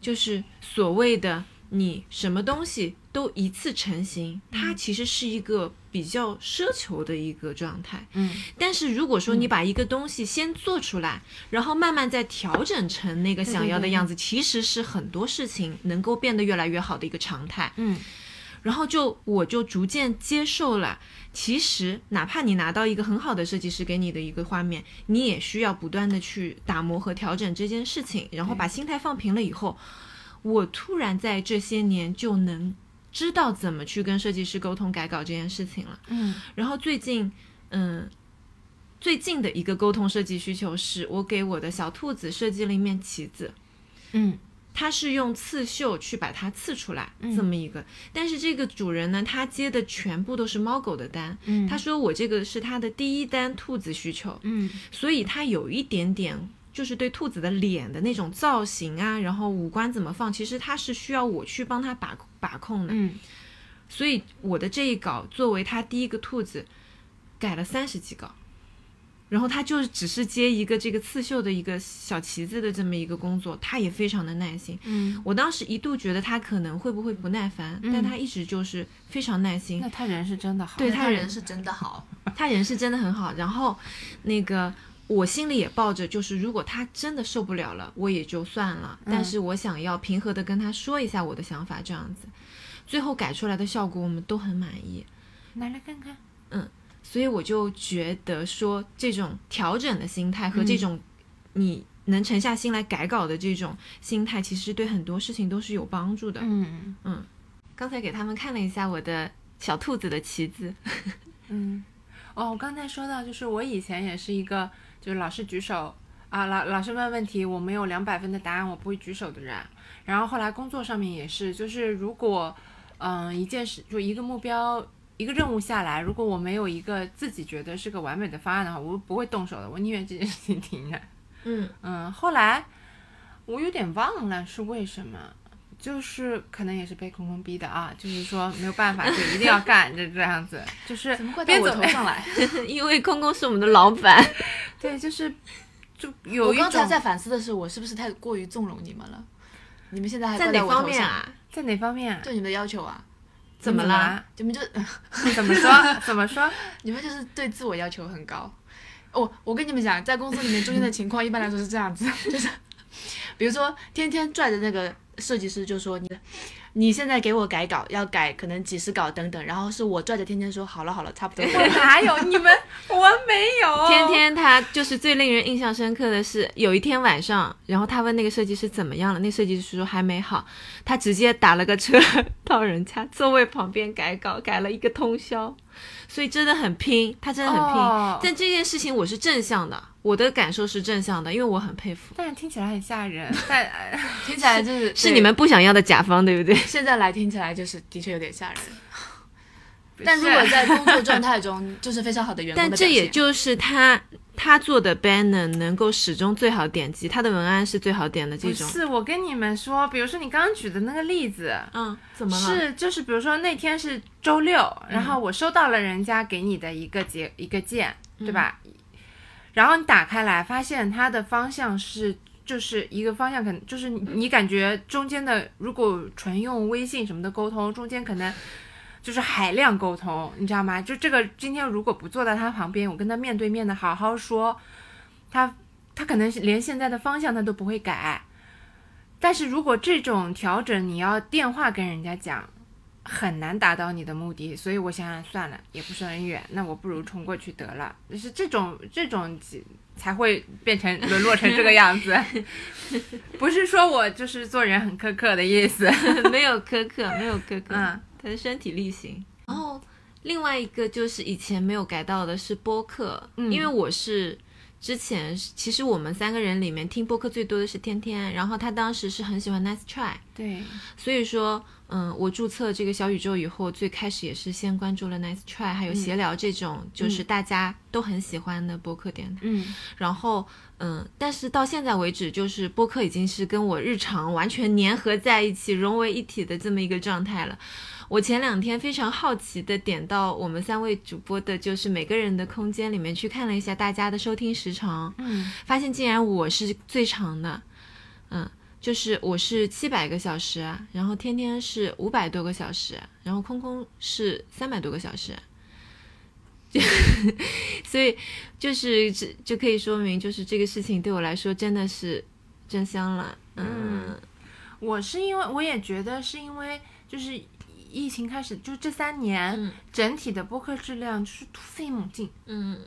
就是所谓的你什么东西都一次成型，它其实是一个比较奢求的一个状态。嗯。但是如果说你把一个东西先做出来，然后慢慢再调整成那个想要的样子，其实是很多事情能够变得越来越好的一个常态。嗯。然后就我就逐渐接受了，其实哪怕你拿到一个很好的设计师给你的一个画面，你也需要不断的去打磨和调整这件事情，然后把心态放平了以后，我突然在这些年就能知道怎么去跟设计师沟通改稿这件事情了。嗯。然后最近，嗯，最近的一个沟通设计需求是我给我的小兔子设计了一面旗子，嗯。它是用刺绣去把它刺出来，嗯。这么一个。但是这个主人呢，他接的全部都是猫狗的单。嗯，他说我这个是他的第一单兔子需求，嗯。所以他有一点点就是对兔子的脸的那种造型啊，然后五官怎么放，其实他是需要我去帮他把把控的。嗯所以我的这一稿作为他第一个兔子，改了三十几稿，然后他就只是接一个这个刺绣的一个小旗子的这么一个工作，他也非常的耐心。嗯，我当时一度觉得他可能会不会不耐烦，但他一直就是非常耐心那，他人是真的好。对他人是真的好，他人是真的很好。然后那个我心里也抱着，就是如果他真的受不了了，我也就算了。但是我想要平和的跟他说一下我的想法，这样子，最后改出来的效果我们都很满意。拿来看看。嗯所以我就觉得说，这种调整的心态和这种你能沉下心来改稿的这种心态，其实对很多事情都是有帮助的。嗯嗯刚才给他们看了一下我的小兔子的旗子，嗯，哦，我刚才说到，就是我以前也是一个，就是老是举手啊，老老师问问题，我没有两百分的答案，我不会举手的人。然后后来工作上面也是，就是如果嗯一件事就一个目标。一个任务下来，如果我没有一个自己觉得是个完美的方案的话，我不会动手的，我宁愿这件事情停着。嗯嗯，后来我有点忘了是为什么，就是可能也是被空空逼的啊，就是说没有办法，就一定要干，就这样子，就是怎么怪到我头上来？因为空空是我们的老板，对，就是就有一种我刚才在反思的是，我是不是太过于纵容你们了？你们现在还在哪？方面啊？在哪方面啊？对你们的要求啊，怎么？啦？你们就怎么说？怎么说？你们就是对自我要求很高。我，我跟你们讲，在公司里面中间的情况一般来说是这样子，就是比如说天天拽着那个设计师就说你你现在给我改稿，要改可能几十稿等等，然后是我拽着天天说好了好了，差不多了。我哪有你们？我没有。天天他就是最令人印象深刻的是，有一天晚上，然后他问那个设计师怎么样了，那设计师说还没好，他直接打了个车 到人家座位旁边改稿，改了一个通宵，所以真的很拼，他真的很拼。哦但这件事情我是正向的，我的感受是正向的，因为我很佩服，但是听起来很吓人。但呃听起来就是是你们不想要的甲方，对不对？现在来听起来就是的确有点吓人。但如果在工作状态中，就是非常好的员工但。这也就是他他做的 banner 能够始终最好点击，他的文案是最好点的这种。不是，我跟你们说，比如说你刚刚举的那个例子，嗯，怎么了？是就是比如说那天是周六，然后我收到了人家给你的一个结一个件，对吧？然后你打开来发现它的方向是。就是一个方向，可能就是你你感觉中间的，如果纯用微信什么的沟通，中间可能就是海量沟通，你知道吗？就这个今天如果不坐在他旁边，我跟他面对面的好好说，他他可能是连现在的方向他都不会改。但是如果这种调整你要电话跟人家讲，很难达到你的目的，所以我想想算了，也不是很远，那我不如冲过去得了。就是这种这种才会变成沦落成这个样子，不是说我就是做人很苛刻的意思。没有苛刻，没有苛刻，嗯，身体力行。然后另外一个就是以前没有改到的是播客，嗯因为我是之前其实我们三个人里面听播客最多的是天天，然后他当时是很喜欢 Nice Try，对，所以说，嗯，我注册这个小宇宙以后，最开始也是先关注了 Nice Try，还有闲聊这种，就是大家都很喜欢的播客电台。嗯然后，嗯，但是到现在为止，就是播客已经是跟我日常完全粘合在一起、融为一体的这么一个状态了。我前两天非常好奇的点到我们三位主播的，就是每个人的空间里面去看了一下大家的收听时长，嗯发现竟然我是最长的，嗯，就是我是七百个小时，然后天天是五百多个小时，然后空空是三百多个小时，就所以就是这就可以说明，就是这个事情对我来说真的是真香了，嗯。我是因为我也觉得是因为就是疫情开始，就这三年、嗯整体的播客质量就是突飞猛进。嗯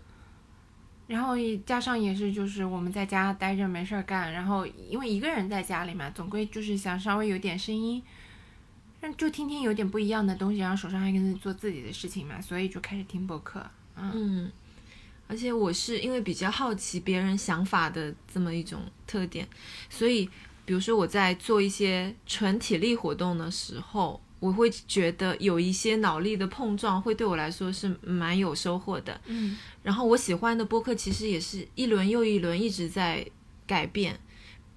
然后也加上也是就是我们在家待着没事儿干，然后因为一个人在家里嘛，总归就是想稍微有点声音，让就听听有点不一样的东西，然后手上还跟着做自己的事情嘛，所以就开始听播客。嗯，嗯，而且我是因为比较好奇别人想法的这么一种特点，所以比如说我在做一些纯体力活动的时候，我会觉得有一些脑力的碰撞，会对我来说是蛮有收获的。嗯。然后我喜欢的播客其实也是一轮又一轮一直在改变。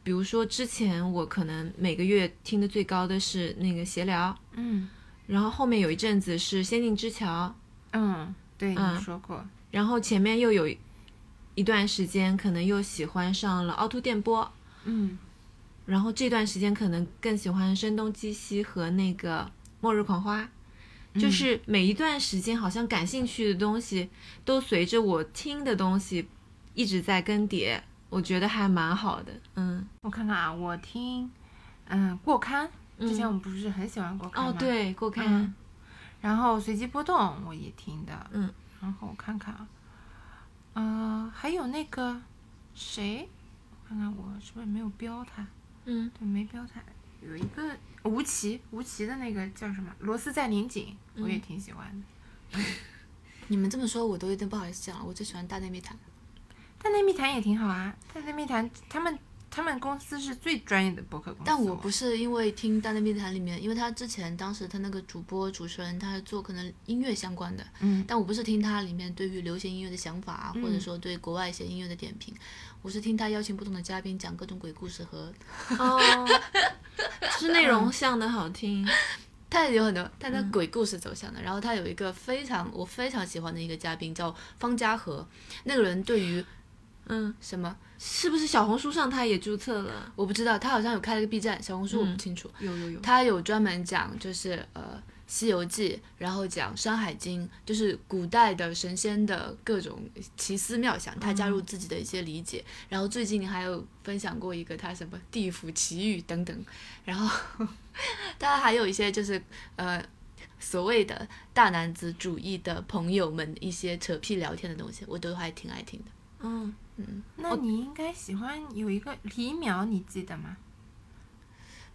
比如说之前我可能每个月听的最高的是那个闲聊，嗯。然后后面有一阵子是《仙境之桥》，嗯，对，嗯。你说过。然后前面又有一段时间可能又喜欢上了凹凸电波，嗯然后这段时间可能更喜欢声东击西和那个末日狂花。就是每一段时间，好像感兴趣的东西都随着我听的东西一直在更迭，我觉得还蛮好的。嗯，我看看啊，我听，嗯，过刊，之前我们不是很喜欢过刊吗？哦，对，过刊，嗯，然后随机波动我也听的，嗯，然后我看看啊，呃，还有那个谁，我看看我是不是没有标他？嗯对，没标彩。有一个吴奇，吴奇的那个叫什么？螺丝在拧紧，我也挺喜欢的。你们这么说，我都有点不好意思讲了。我最喜欢大内密谈。大内密谈也挺好啊，大内密谈他们他们公司是最专业的播客公司。但我不是，因为听《大内密谈》里面，因为他之前当时他那个主播主持人他是做可能音乐相关的，嗯但我不是听他里面对于流行音乐的想法或者说对国外一些音乐的点评，我是听他邀请不同的嘉宾讲各种鬼故事和哦，是内容像的好听。他有很多，他的鬼故事走向的。然后他有一个非常我非常喜欢的一个嘉宾叫方家和，那个人对于嗯，什么是不是小红书上他也注册了？我不知道，他好像有开了个 B 站，小红书我不嗯清楚。有有有。他有专门讲就是呃《西游记》，然后讲《山海经》，就是古代的神仙的各种奇思妙想，他加入自己的一些理解。然后最近还有分享过一个他什么地府奇遇等等，然后他还有一些就是呃。所谓的大男子主义的朋友们一些扯屁聊天的东西，我都还挺爱听的。嗯，那你应该喜欢有一个李淼，你记得吗？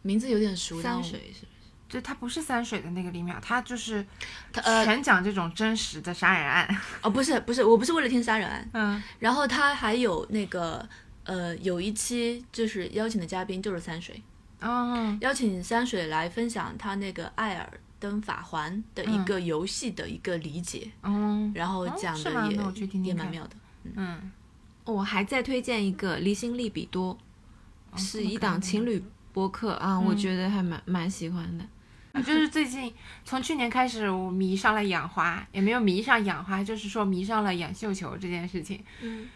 名字有点熟，山水是就他不是三水的那个李淼，他就是他呃全讲这种真实的杀人案。哦不是不是，我不是为了听杀人案，嗯。然后他还有那个呃，有一期就是邀请的嘉宾就是三水，哦。邀请三水来分享他那个《艾尔登法环》的一个游戏的一个理解，哦。然后哦讲的也、也蛮妙的。嗯，我还在推荐一个《离心利比多》，哦是一档情侣播客啊，我觉得还蛮蛮喜欢的。我就是最近从去年开始，我迷上了养花，也没有迷上养花，就是说迷上了养绣球这件事情。嗯，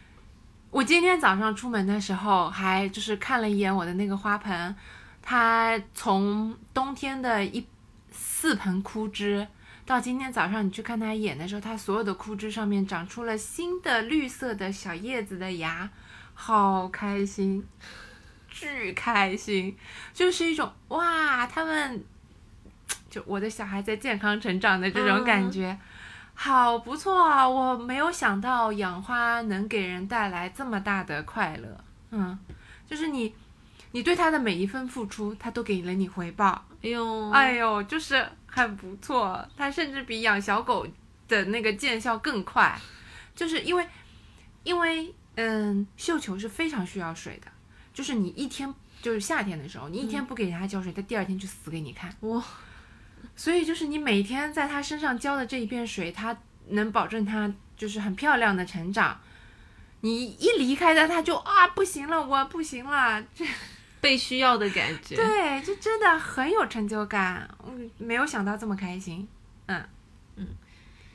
我今天早上出门的时候，还就是看了一眼我的那个花盆，它从冬天的一四盆枯枝，到今天早上你去看它一眼的时候，它所有的枯枝上面长出了新的绿色的小叶子的芽，好开心，巨开心，就是一种哇，他们就我的小孩在健康成长的这种感觉。好不错啊！我没有想到养花能给人带来这么大的快乐。嗯，就是你，你对它的每一份付出，它都给了你回报。哎呦，哎呦，就是很不错。它甚至比养小狗的那个见效更快，就是因为，因为嗯，绣球是非常需要水的，就是你一天就是夏天的时候，你一天不给它浇水，它第二天就死给你看。哇，所以就是你每天在它身上浇的这一遍水，它能保证它就是很漂亮的成长。你一离开它，它就啊不行了，我不行了，这被需要的感觉。对，就真的很有成就感。嗯，没有想到这么开心。嗯嗯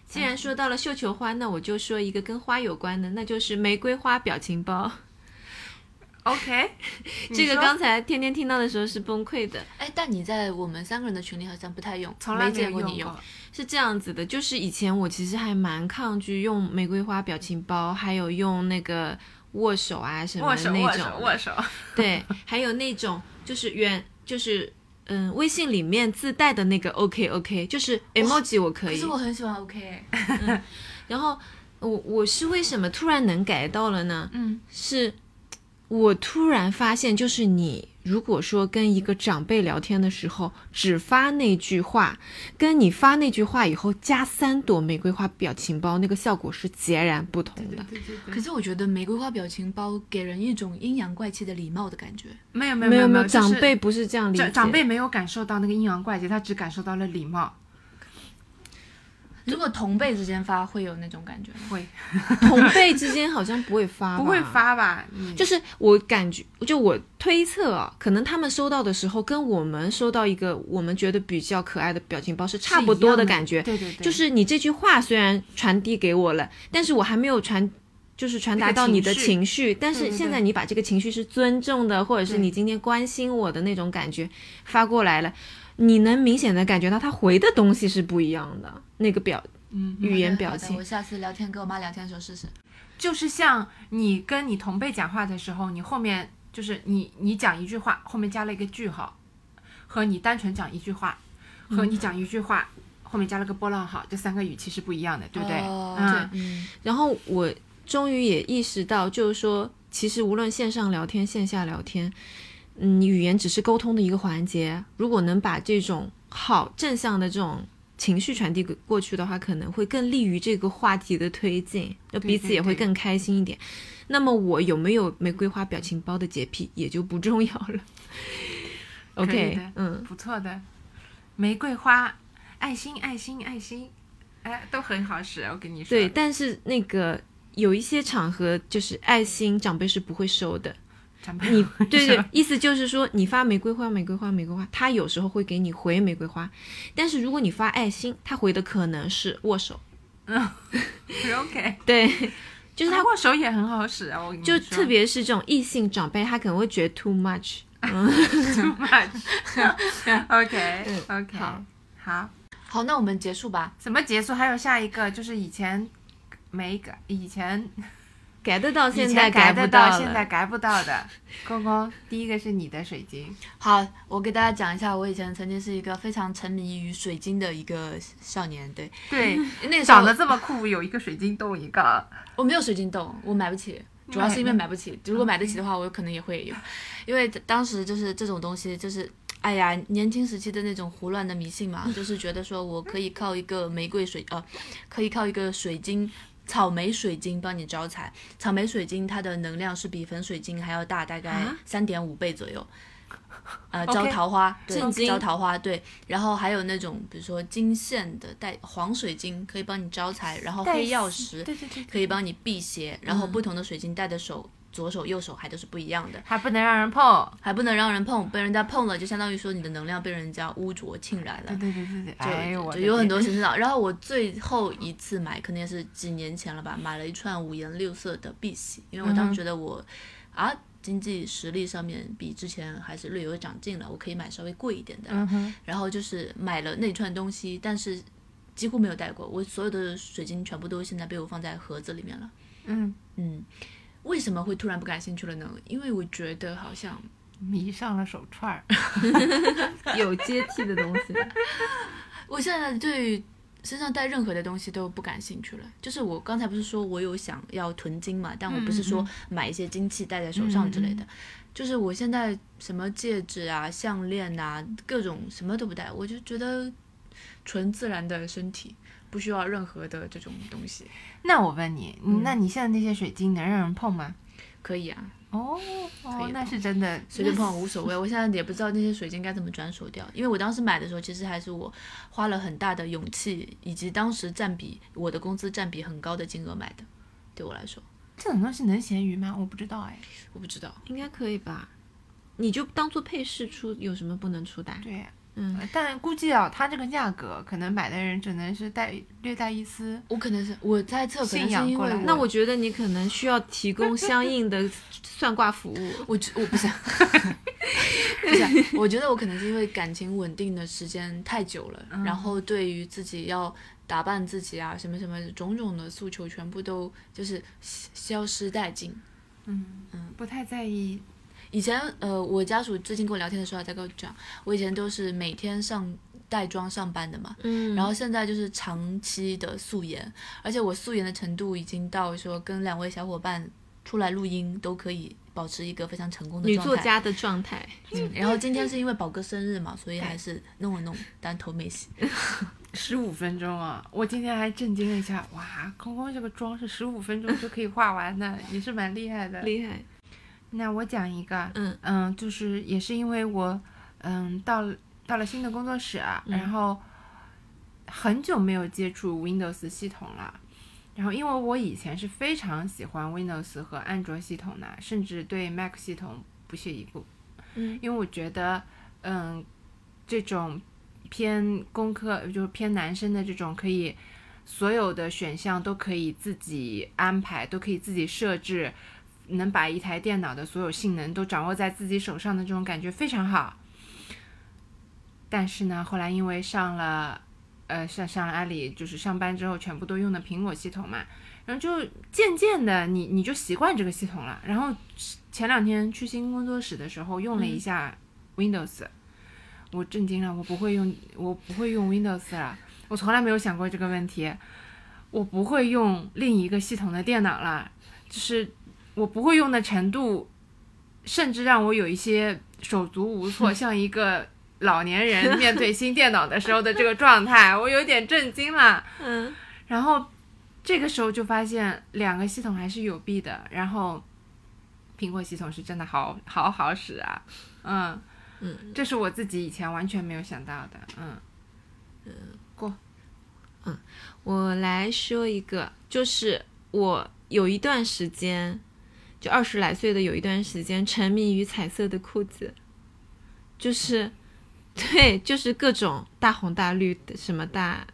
既然说到了绣球花，那我就说一个跟花有关的，那就是玫瑰花表情包。OK，这个刚才天天听到的时候是崩溃的。哎，但你在我们三个人的群里好像不太用，从来没没见过你用。是这样子的，就是以前我其实还蛮抗拒用玫瑰花表情包，还有用那个握手啊什么的那种手握手握手。对，还有那种就是原就是嗯，微信里面自带的那个 OK OK，就是 emoji 我可以。可是我很喜欢 OK，欸然后我我是为什么突然能改到了呢？嗯是我突然发现，就是你如果说跟一个长辈聊天的时候，只发那句话，跟你发那句话以后加三朵玫瑰花表情包，那个效果是截然不同的。对对对可是我觉得玫瑰花表情包给人一种阴阳怪气的礼貌的感觉。没有没有没有没有，长辈不是这样理解。长长辈没有感受到那个阴阳怪气，他只感受到了礼貌。如果同辈之间发，会有那种感觉吗？会同辈之间好像不会发，不会。发吧？嗯就是我感觉，就我推测啊，可能他们收到的时候，跟我们收到一个我们觉得比较可爱的表情包是差不多的感觉。对对对，就是你这句话虽然传递给我了，但是我还没有传，就是传达到你的那个情情绪。但是现在你把这个情绪是尊重的，或者是你今天关心我的那种感觉发过来了，你能明显的感觉到他回的东西是不一样的，那个表嗯，语言表情我。下次聊天跟我妈聊天的时候试试。就是像你跟你同辈讲话的时候，你后面就是你你讲一句话，后面加了一个句号，和你单纯讲一句话，和你讲一句话。后面加了个波浪号，这三个语气是不一样的，对不对？哦嗯，嗯，然后我终于也意识到，就是说，其实无论线上聊天、线下聊天，嗯，语言只是沟通的一个环节。如果能把这种好正向的这种情绪传递过去的话，可能会更利于这个话题的推进，就彼此也会更开心一点。那么我有没有玫瑰花表情包的洁癖也就不重要了。OK，嗯，不错的，玫瑰花、爱心、爱心、爱心，哎，都很好使。我跟你说，对，但是那个有一些场合就是爱心长辈是不会收的。长辈你对对，意思就是说，你发玫瑰花、玫瑰花、玫瑰花，他有时候会给你回玫瑰花，但是如果你发爱心，他回的可能是握手。嗯 OK，对，就是他他握手也很好使啊，我跟你就特别是这种异性长辈，他可能会觉得 too much。too much。OK 嗯 OK，好好，好，那我们结束吧。怎么结束？还有下一个，就是以前没改，以前改得到，现在改，不到。现在改不到的。刚刚，第一个是你的水晶，好，我给大家讲一下，我以前曾经是一个非常沉迷于水晶的一个少年。对，对，那个时候长得这么酷，有一个水晶洞一个。我没有水晶洞，我买不起，主要是因为买不起。如果买得起的话，我可能也会有，因为当时就是这种东西，就是哎呀，年轻时期的那种胡乱的迷信嘛，就是觉得说我可以靠一个玫瑰水，呃，可以靠一个水晶。草莓水晶帮你招财，草莓水晶它的能量是比粉水晶还要大，大概啊三点五倍左右。呃招桃花，对招桃花，对。然后还有那种，比如说金线的带黄水晶，可以帮你招财，然后黑曜石对对对，可以帮你辟邪，然嗯后不同的水晶戴的手，左手右手还都是不一样的，还不能让人碰。还不能让人碰，被人家碰了就相当于说你的能量被人家污浊浸染了对。对对对对，就有很多天形式的。然后我最后一次买，肯定也是几年前了吧，买了一串五颜六色的碧玺，因为我当时觉得我、啊经济实力上面比之前还是略有长进了，我可以买稍微贵一点的。嗯，然后就是买了那串东西，但是几乎没有戴过，我所有的水晶全部都现在被我放在盒子里面了。嗯，嗯，为什么会突然不感兴趣了呢？因为我觉得好像迷上了手串儿。有阶梯的东西。我现在对身上带任何的东西都不感兴趣了。就是我刚才不是说我有想要囤金嘛，但我不是说买一些金器戴在手上之类的。就是我现在什么戒指啊、项链啊，各种什么都不戴，我就觉得纯自然的身体，不需要任何的这种东西。那我问你，嗯那你现在那些水晶能让人碰吗？可以啊，哦，哦那是真的，随便碰无所谓。我现在也不知道那些水晶该怎么转手掉，因为我当时买的时候，其实还是我花了很大的勇气，以及当时占比我的工资占比很高的金额买的。对我来说，这种东西能闲鱼吗？我不知道哎。我不知道。应该可以吧？你就当做配饰出，有什么不能出的？对，嗯，但估计啊，它这个价格，可能买的人只能是带略带一丝。我可能是我猜测，可能信仰过来是因为我那我觉得你可能需要提供相应的算卦服务。我觉我不想，不是，我觉得我可能是因为感情稳定的时间太久了，嗯然后对于自己要打扮自己啊，什么什么种种的诉求，全部都就是消消失殆尽。嗯嗯，不太在意。以前呃，我家属最近跟我聊天的时候还在跟我讲，我以前都是每天上带妆上班的嘛，嗯然后现在就是长期的素颜，而且我素颜的程度已经到说跟两位小伙伴出来录音都可以保持一个非常成功的女状态。作家的状态。嗯，然后今天是因为宝哥生日嘛，所以还是弄了弄，但头没洗。十五分钟啊！我今天还震惊了一下，哇，空空这个妆是十五分钟就可以画完的，也是蛮厉害的。厉害，那我讲一个，嗯嗯，就是也是因为我，嗯，到了到了新的工作室啊，嗯然后很久没有接触 Windows 系统了。然后，因为我以前是非常喜欢 Windows 和安卓系统的，甚至对 Mac 系统不屑一顾。嗯因为我觉得，嗯，这种偏工科就是偏男生的这种，可以所有的选项都可以自己安排，都可以自己设置，能把一台电脑的所有性能都掌握在自己手上的这种感觉非常好。但是呢，后来因为上了，呃，上上了阿里，就是上班之后全部都用的苹果系统嘛，然后就渐渐的你你就习惯这个系统了。然后前两天去新工作室的时候用了一下 Windows，、我震惊了，我不会用，我不会用 Windows 了，我从来没有想过这个问题，我不会用另一个系统的电脑了，就是我不会用的程度，甚至让我有一些手足无措，像一个老年人 面对新电脑的时候的这个状态，我有点震惊了。嗯。然后这个时候就发现两个系统还是有弊的，然后苹果系统是真的好好好使啊，嗯。嗯，这是我自己以前完全没有想到的，嗯我来说一个，就是我有一段时间，就二十来岁的有一段时间沉迷于彩色的裤子，就是，对，就是各种大红大绿的什么大，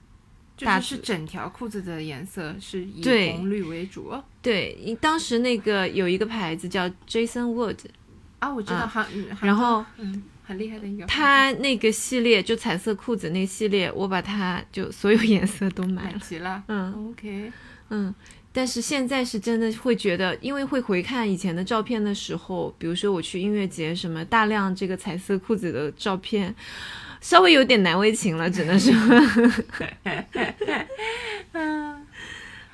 大就是是整条裤子的颜色是以红绿为主对，当时那个有一个牌子叫 Jason Wood，啊，我知道，啊韩、嗯然后嗯很厉害的一个，它那个系列就彩色裤子那个系列，我把它就所有颜色都买买，齐了，嗯。，OK，嗯，但是现在是真的会觉得，因为会回看以前的照片的时候，比如说我去音乐节什么，大量这个彩色裤子的照片，稍微有点难为情了，只能说，嗯。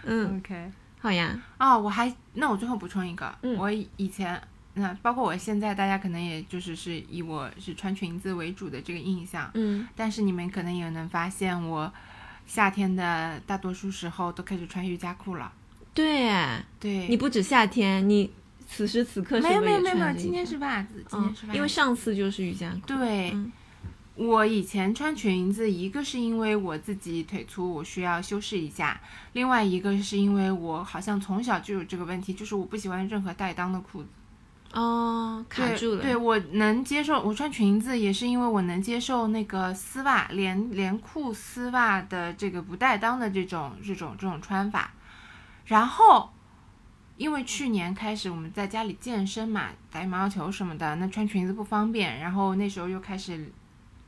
嗯，，OK。好呀，哦，我还那我最后补充一个，嗯。我以以前那包括我现在，大家可能也就是是以我是穿裙子为主的这个印象，嗯。但是你们可能也能发现我夏天的大多数时候都开始穿瑜伽裤了。对，对，你不止夏天，你此时此刻没有没有没有今天是袜子，今天是袜嗯，子，因为上次就是瑜伽裤，对。嗯。我以前穿裙子，一个是因为我自己腿粗，我需要修饰一下；另外一个是因为我好像从小就有这个问题，就是我不喜欢任何带裆的裤子。哦，卡住了，对我能接受，我穿裙子也是因为我能接受那个丝袜连连裤丝袜的这个不带裆的这种这种这种穿法。然后，因为去年开始我们在家里健身嘛，打羽毛球什么的，那穿裙子不方便。然后那时候又开始，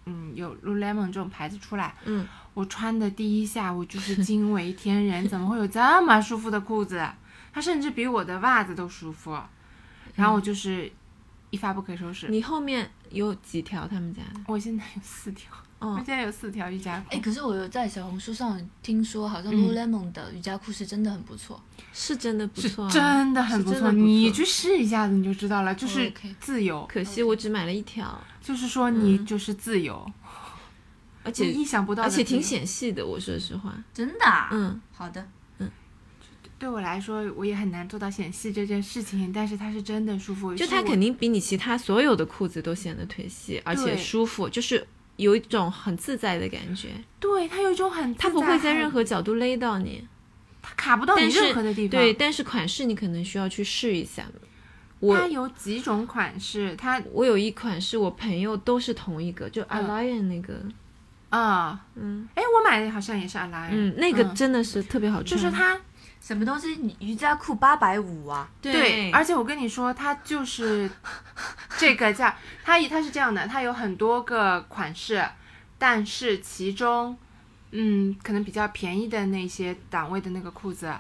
嗯，有 Lululemon 这种牌子出来，嗯，我穿的第一下我就是惊为天人，怎么会有这么舒服的裤子？它甚至比我的袜子都舒服。然后我就是一发不可收拾。你后面有几条他们家的？我现在有四条，我哦现，在有四条瑜伽裤。哎，可是我有在小红书上听说，好像嗯 Lululemon 的瑜伽裤是真的很不错。是真的不错啊，真的很不错，你去试一下子你就知道了，就是自由，可惜我只买了一条，就是说你嗯就是自由，你而且意想不到而且挺显细的，我说实话，真的、啊？嗯，好的。对我来说，我也很难做到显细这件事情，但是它是真的舒服。就它肯定比你其他所有的裤子都显得腿细，而且舒服，就是有一种很自在的感觉，对它有一种很自它不会在任何角度勒到你。它卡不到你任何的地方。对，，但是款式你可能需要去试一下。我它有几种款式，它我有一款是我朋友都是同一个，就嗯。Alliance 那个，啊，嗯。哎，我买的好像也是阿拉，嗯，那个嗯。真的是特别好穿，就是它什么东西？你瑜伽裤八百五啊？对，而且我跟你说，它就是 这个价，它它是这样的，它有很多个款式，但是其中，嗯，可能比较便宜的那些档位的那个裤子，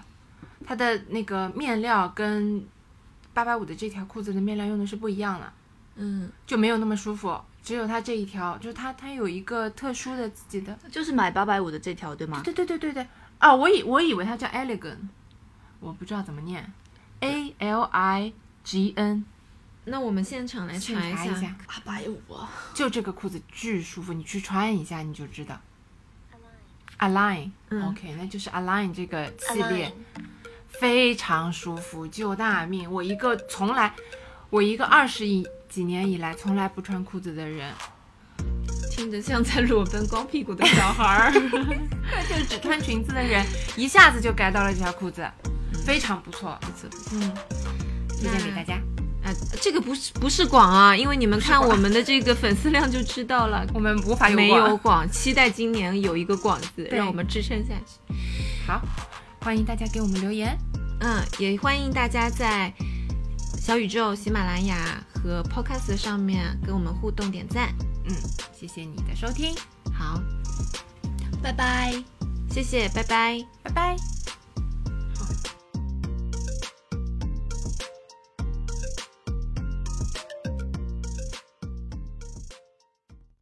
它的那个面料跟八百五的这条裤子的面料用的是不一样的，嗯，就没有那么舒服。只有它这一条，就是它它有一个特殊的自己的，就是买八百五的这条对吗？对对对对对，啊，我以我以为它叫 elegant，我不知道怎么念，A L I G N，那我们现场来现查查一下，八百五啊，就这个裤子巨舒服，你去穿一下你就知道。Align，OK，、嗯。那就是 Align 这个系列非常舒服，救大命。我一个从来，我一个二十以几年以来从来不穿裤子的人，听着像在裸奔光屁股的小孩儿。就是只穿裙子的人，一下子就 get 到了这条裤子，非常不错，不错嗯，推荐给大家。啊，这个不是不是广啊，因为你们看我们的这个粉丝量就知道了。我们无法有没有广，期待今年有一个广字，让我们支撑下去。好，欢迎大家给我们留言。嗯，也欢迎大家在小宇宙、喜马拉雅和 Podcast 上面跟我们互动点赞。嗯，谢谢你的收听，好，拜拜。谢谢，拜拜。拜拜。